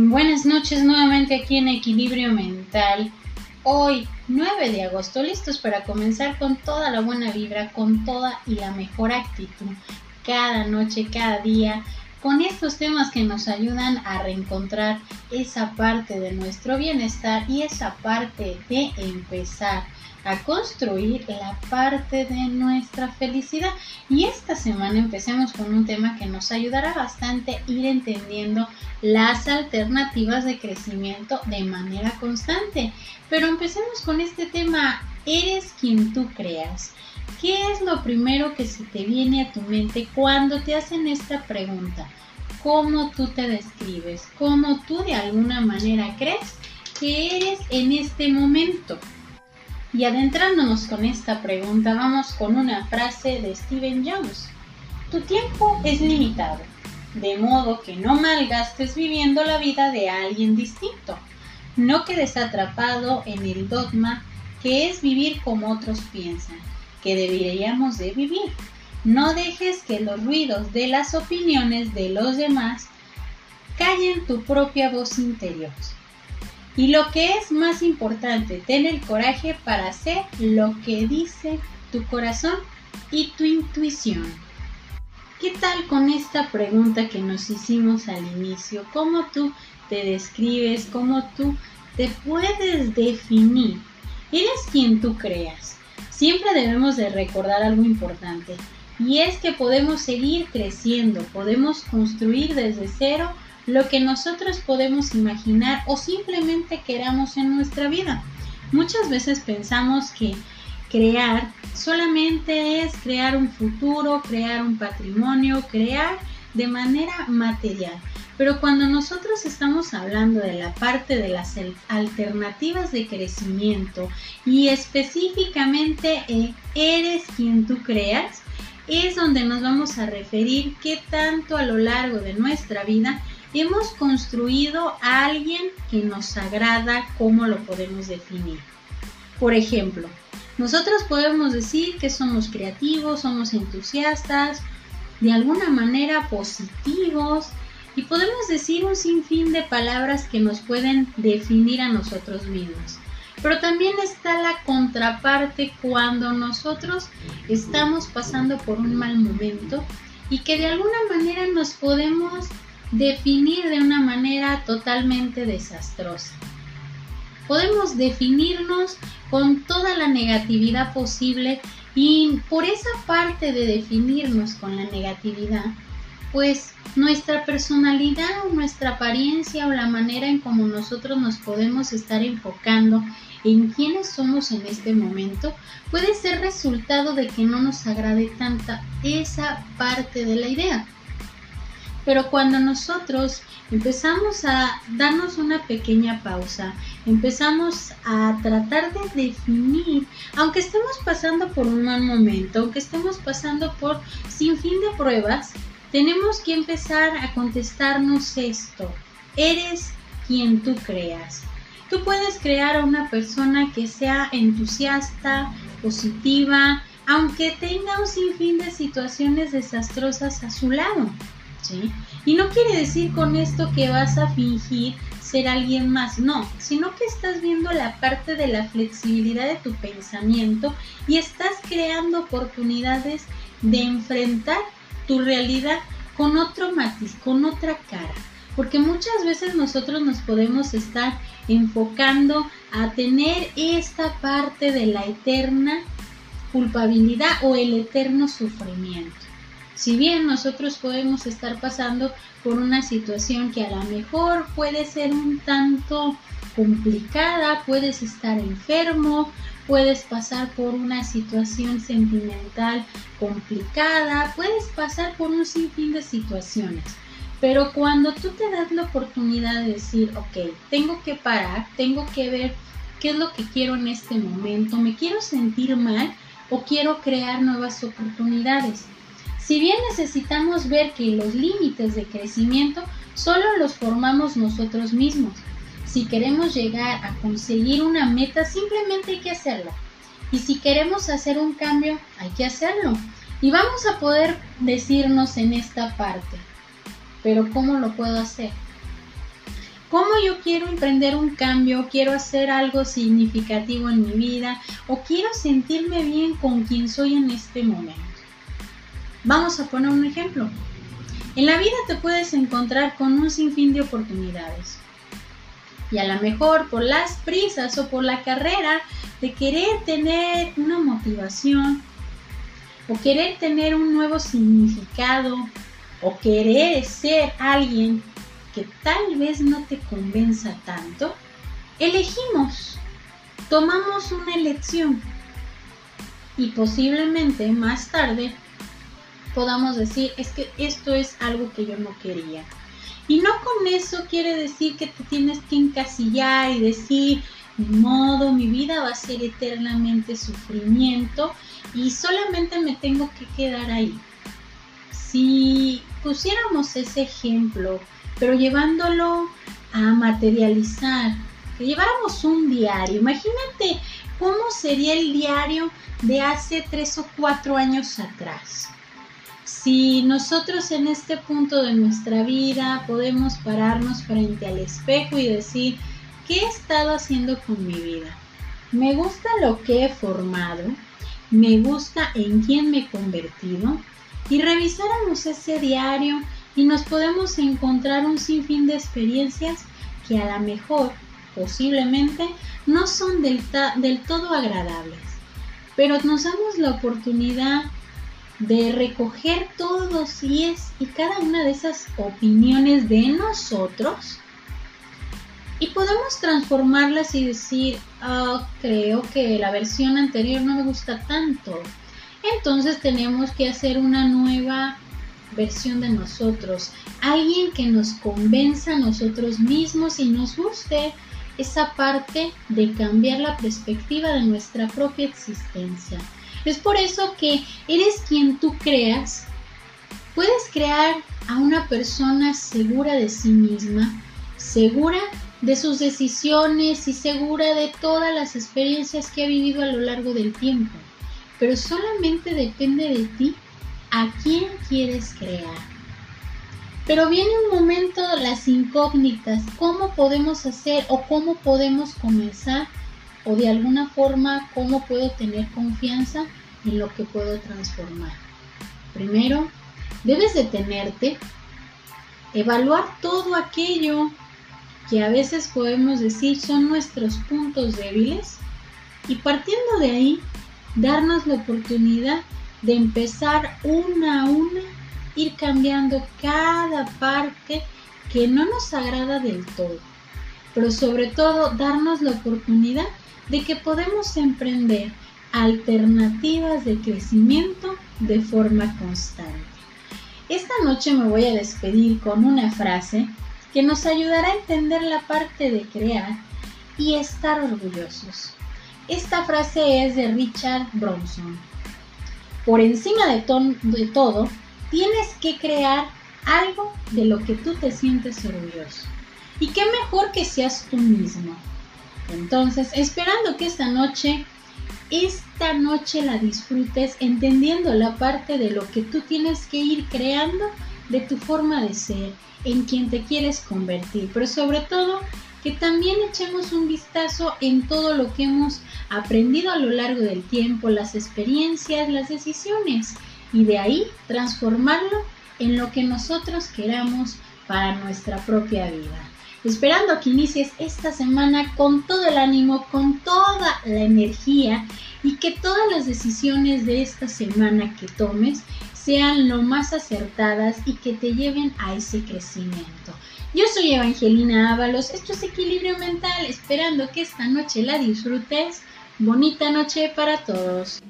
Buenas noches nuevamente aquí en Equilibrio Mental. Hoy, 9 de agosto, listos para comenzar con toda la buena vibra, con toda y la mejor actitud, cada noche, cada día, con estos temas que nos ayudan a reencontrar esa parte de nuestro bienestar y esa parte de empezar a construir la parte de nuestra felicidad. Y esta semana empecemos con un tema que nos ayudará bastante a ir entendiendo las alternativas de crecimiento de manera constante. Pero empecemos con este tema, eres quien tú creas. ¿Qué es lo primero que se te viene a tu mente cuando te hacen esta pregunta? ¿Cómo tú te describes? ¿Cómo tú de alguna manera crees que eres en este momento? Y adentrándonos con esta pregunta, vamos con una frase de Steven Jones. Tu tiempo es limitado, de modo que no malgastes viviendo la vida de alguien distinto. No quedes atrapado en el dogma que es vivir como otros piensan, que deberíamos de vivir. No dejes que los ruidos de las opiniones de los demás callen tu propia voz interior. Y lo que es más importante, ten el coraje para hacer lo que dice tu corazón y tu intuición. ¿Qué tal con esta pregunta que nos hicimos al inicio? ¿Cómo tú te describes? ¿Cómo tú te puedes definir? Eres quien tú creas. Siempre debemos de recordar algo importante y es que podemos seguir creciendo, podemos construir desde cero lo que nosotros podemos imaginar o simplemente queramos en nuestra vida. Muchas veces pensamos que crear solamente es crear un futuro, crear un patrimonio, crear de manera material. Pero cuando nosotros estamos hablando de la parte de las alternativas de crecimiento y específicamente eres quien tú creas, es donde nos vamos a referir qué tanto a lo largo de nuestra vida hemos construido a alguien que nos agrada, ¿cómo lo podemos definir? Por ejemplo, nosotros podemos decir que somos creativos, somos entusiastas, de alguna manera positivos y podemos decir un sinfín de palabras que nos pueden definir a nosotros mismos. Pero también está la contraparte cuando nosotros estamos pasando por un mal momento y que de alguna manera nos podemos definir de una manera totalmente desastrosa. Podemos definirnos con toda la negatividad posible y por esa parte de definirnos con la negatividad, pues nuestra personalidad o nuestra apariencia o la manera en cómo nosotros nos podemos estar enfocando en quiénes somos en este momento puede ser resultado de que no nos agrade tanta esa parte de la idea. Pero cuando nosotros empezamos a darnos una pequeña pausa, empezamos a tratar de definir, aunque estemos pasando por un mal momento, aunque estemos pasando por sin fin de pruebas, tenemos que empezar a contestarnos esto. Eres quien tú creas. Tú puedes crear a una persona que sea entusiasta, positiva, aunque tenga un sinfín de situaciones desastrosas a su lado. Y no quiere decir con esto que vas a fingir ser alguien más, no, sino que estás viendo la parte de la flexibilidad de tu pensamiento y estás creando oportunidades de enfrentar tu realidad con otro matiz, con otra cara. Porque muchas veces nosotros nos podemos estar enfocando a tener esta parte de la eterna culpabilidad o el eterno sufrimiento. Si bien nosotros podemos estar pasando por una situación que a lo mejor puede ser un tanto complicada, puedes estar enfermo, puedes pasar por una situación sentimental complicada, puedes pasar por un sinfín de situaciones. Pero cuando tú te das la oportunidad de decir, ok, tengo que parar, tengo que ver qué es lo que quiero en este momento, me quiero sentir mal o quiero crear nuevas oportunidades. Si bien necesitamos ver que los límites de crecimiento solo los formamos nosotros mismos. Si queremos llegar a conseguir una meta, simplemente hay que hacerlo. Y si queremos hacer un cambio, hay que hacerlo. Y vamos a poder decirnos en esta parte, pero ¿cómo lo puedo hacer? cómo yo quiero emprender un cambio, quiero hacer algo significativo en mi vida o quiero sentirme bien con quien soy en este momento. Vamos a poner un ejemplo. En la vida te puedes encontrar con un sinfín de oportunidades. Y a lo mejor por las prisas o por la carrera de querer tener una motivación o querer tener un nuevo significado o querer ser alguien que tal vez no te convenza tanto, elegimos, tomamos una elección y posiblemente más tarde podamos decir es que esto es algo que yo no quería. Y no con eso quiere decir que te tienes que encasillar y decir, de modo, mi vida va a ser eternamente sufrimiento y solamente me tengo que quedar ahí. Si pusiéramos ese ejemplo, pero llevándolo a materializar, que lleváramos un diario, imagínate cómo sería el diario de hace tres o cuatro años atrás. Si nosotros en este punto de nuestra vida podemos pararnos frente al espejo y decir, ¿qué he estado haciendo con mi vida? ¿Me gusta lo que he formado? ¿Me gusta en quién me he convertido? Y revisáramos ese diario y nos podemos encontrar un sinfín de experiencias que a lo mejor, posiblemente, no son del, del todo agradables, pero nos damos la oportunidad de recoger todos y, es, y cada una de esas opiniones de nosotros y podemos transformarlas y decir, oh, creo que la versión anterior no me gusta tanto. Entonces tenemos que hacer una nueva versión de nosotros, alguien que nos convenza a nosotros mismos y nos guste esa parte de cambiar la perspectiva de nuestra propia existencia. Es por eso que eres quien tú creas. Puedes crear a una persona segura de sí misma, segura de sus decisiones y segura de todas las experiencias que ha vivido a lo largo del tiempo. Pero solamente depende de ti a quién quieres crear. Pero viene un momento las incógnitas, cómo podemos hacer o cómo podemos comenzar o de alguna forma cómo puedo tener confianza en lo que puedo transformar. Primero, debes detenerte, evaluar todo aquello que a veces podemos decir son nuestros puntos débiles y partiendo de ahí, darnos la oportunidad de empezar una a una, ir cambiando cada parte que no nos agrada del todo, pero sobre todo darnos la oportunidad de que podemos emprender alternativas de crecimiento de forma constante. Esta noche me voy a despedir con una frase que nos ayudará a entender la parte de crear y estar orgullosos. Esta frase es de Richard Bronson. Por encima de, todo, tienes que crear algo de lo que tú te sientes orgulloso. Y qué mejor que seas tú mismo. Entonces, esperando que esta noche, esta noche la disfrutes entendiendo la parte de lo que tú tienes que ir creando de tu forma de ser, en quien te quieres convertir, pero sobre todo que también echemos un vistazo en todo lo que hemos aprendido a lo largo del tiempo, las experiencias, las decisiones, y de ahí transformarlo en lo que nosotros queramos para nuestra propia vida esperando que inicies esta semana con todo el ánimo, con toda la energía y que todas las decisiones de esta semana que tomes sean lo más acertadas y que te lleven a ese crecimiento. Yo soy Evangelina Ábalos, esto es Equilibrio Mental, esperando que esta noche la disfrutes. Bonita noche para todos.